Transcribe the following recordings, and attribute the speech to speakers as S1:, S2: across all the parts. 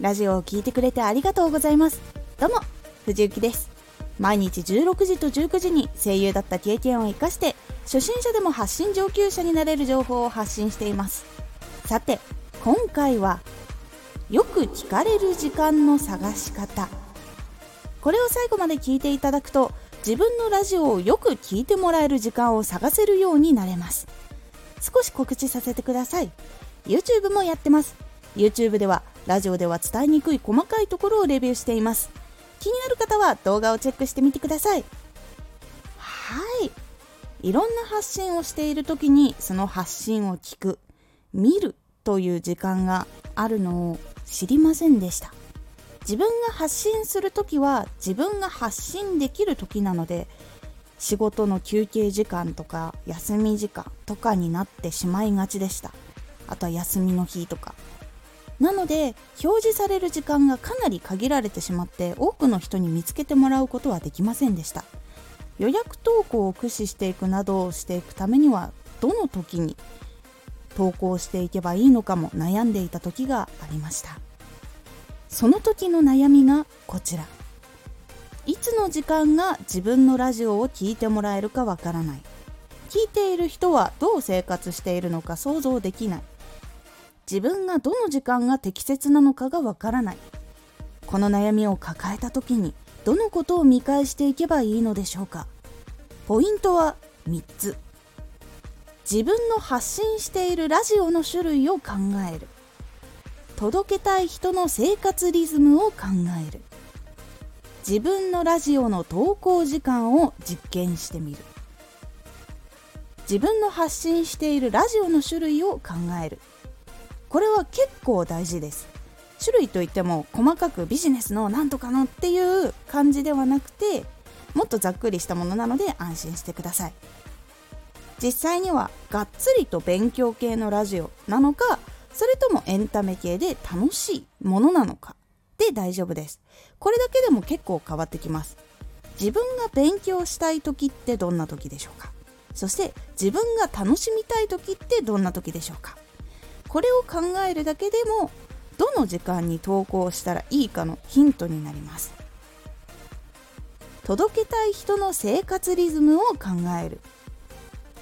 S1: ラジオを聴いてくれてありがとうございます。どうも藤幸です。毎日16時と19時に声優だった経験を生かして初心者でも発信上級者になれる情報を発信しています。さて今回はよく聞かれる時間の探し方。これを最後まで聞いていただくと自分のラジオをよく聞いてもらえる時間を探せるようになれます。少し告知させてください。YouTube もやってます。YouTube ではラジオでは伝えにくい細かいところをレビューしています。気になる方は動画をチェックしてみてください。はい。いろんな発信をしている時にその発信を聞く見るという時間があるのを知りませんでした。自分が発信する時は自分が発信できる時なので仕事の休憩時間とか休み時間とかになってしまいがちでした。あとは休みの日とか。なので表示される時間がかなり限られてしまって多くの人に見つけてもらうことはできませんでした。予約投稿を駆使していくなどをしていくためにはどの時に投稿していけばいいのかも悩んでいた時がありました。その時の悩みがこちら。いつの時間が自分のラジオを聴いてもらえるかわからない。聞いている人はどう生活しているのか想像できない。自分がどの時間が適切なのかがわからない。この悩みを抱えた時にどのことを見返していけばいいのでしょうか。ポイントは3つ。自分の発信しているラジオの種類を考える。届けたい人の生活リズムを考える。自分のラジオの投稿時間を実験してみる。自分の発信しているラジオの種類を考える。これは結構大事です。種類といっても細かくビジネスのなんとかのっていう感じではなくてもっとざっくりしたものなので安心してください。実際にはがっつりと勉強系のラジオなのかそれともエンタメ系で楽しいものなのかで大丈夫です。これだけでも結構変わってきます。自分が勉強したい時ってどんな時でしょうか？そして自分が楽しみたい時ってどんな時でしょうか？これを考えるだけでもどの時間に投稿したらいいかのヒントになります。届けたい人の生活リズムを考える。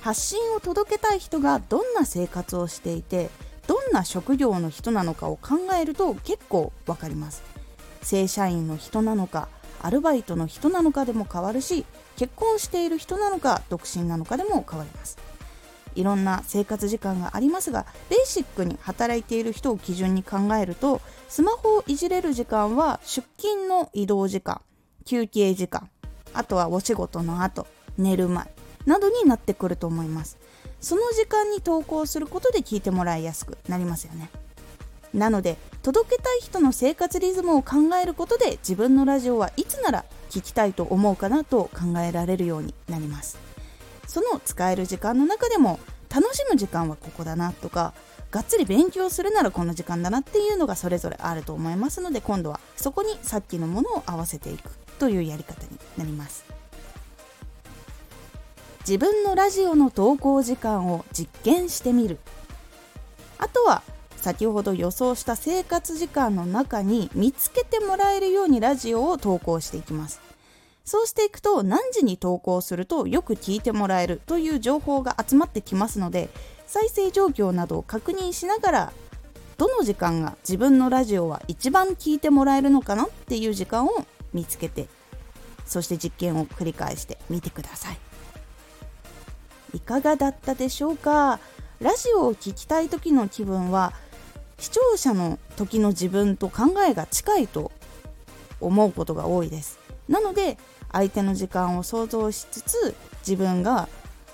S1: 発信を届けたい人がどんな生活をしていてどんな職業の人なのかを考えると結構わかります。正社員の人なのかアルバイトの人なのかでも変わるし結婚している人なのか独身なのかでも変わります。いろんな生活時間がありますがベーシックに働いている人を基準に考えるとスマホをいじれる時間は出勤の移動時間休憩時間あとはお仕事の後寝る前などになってくると思います。その時間に投稿することで聞いてもらいやすくなりますよね。なので届けたい人の生活リズムを考えることで自分のラジオはいつなら聞きたいと思うかなと考えられるようになります。その使える時間の中でも楽しむ時間はここだなとかがっつり勉強するならこの時間だなっていうのがそれぞれあると思いますので今度はそこにさっきのものを合わせていくというやり方になります。自分のラジオの投稿時間を実験してみる。あとは先ほど予想した生活時間の中に見つけてもらえるようにラジオを投稿していきます。そうしていくと何時に投稿するとよく聞いてもらえるという情報が集まってきますので再生状況などを確認しながらどの時間が自分のラジオは一番聞いてもらえるのかなっていう時間を見つけてそして実験を繰り返してみてください。いかがだったでしょうか？ラジオを聴きたい時の気分は視聴者の時の自分と考えが近いと思うことが多いです。なので相手の時間を想像しつつ自分が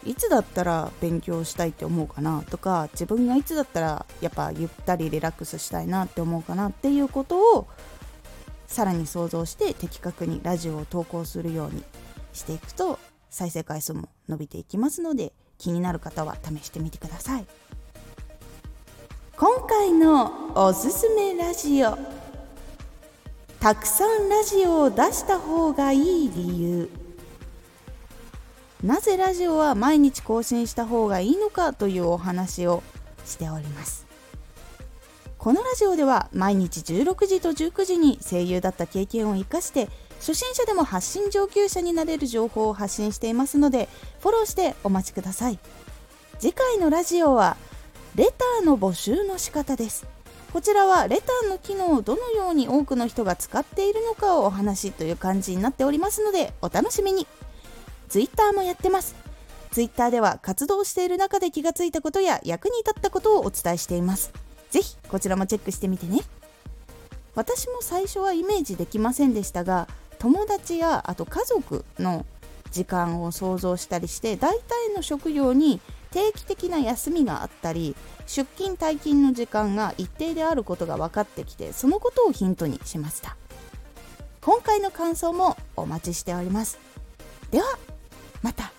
S1: いつだったら勉強したいって思うかなとか自分がいつだったらやっぱゆったりリラックスしたいなって思うかなっていうことをさらに想像して的確にラジオを投稿するようにしていくと再生回数も伸びていきますので気になる方は試してみてください。今回のおすすめラジオ。たくさんラジオを出した方がいい理由。なぜラジオは毎日更新した方がいいのかというお話をしております。このラジオでは毎日16時と19時に声優だった経験を生かして初心者でも発信上級者になれる情報を発信していますのでフォローしてお待ちください。次回のラジオはレターの募集の仕方です。こちらはレターの機能をどのように多くの人が使っているのかをお話という感じになっておりますのでお楽しみに。Twitter もやってます。Twitter では活動している中で気がついたことや役に立ったことをお伝えしています。ぜひこちらもチェックしてみてね。私も最初はイメージできませんでしたが友達やあと家族の時間を想像したりして大体の職業に定期的な休みがあったり出勤退勤の時間が一定であることが分かってきてそのことをヒントにしました。今回の感想もお待ちしております。ではまた。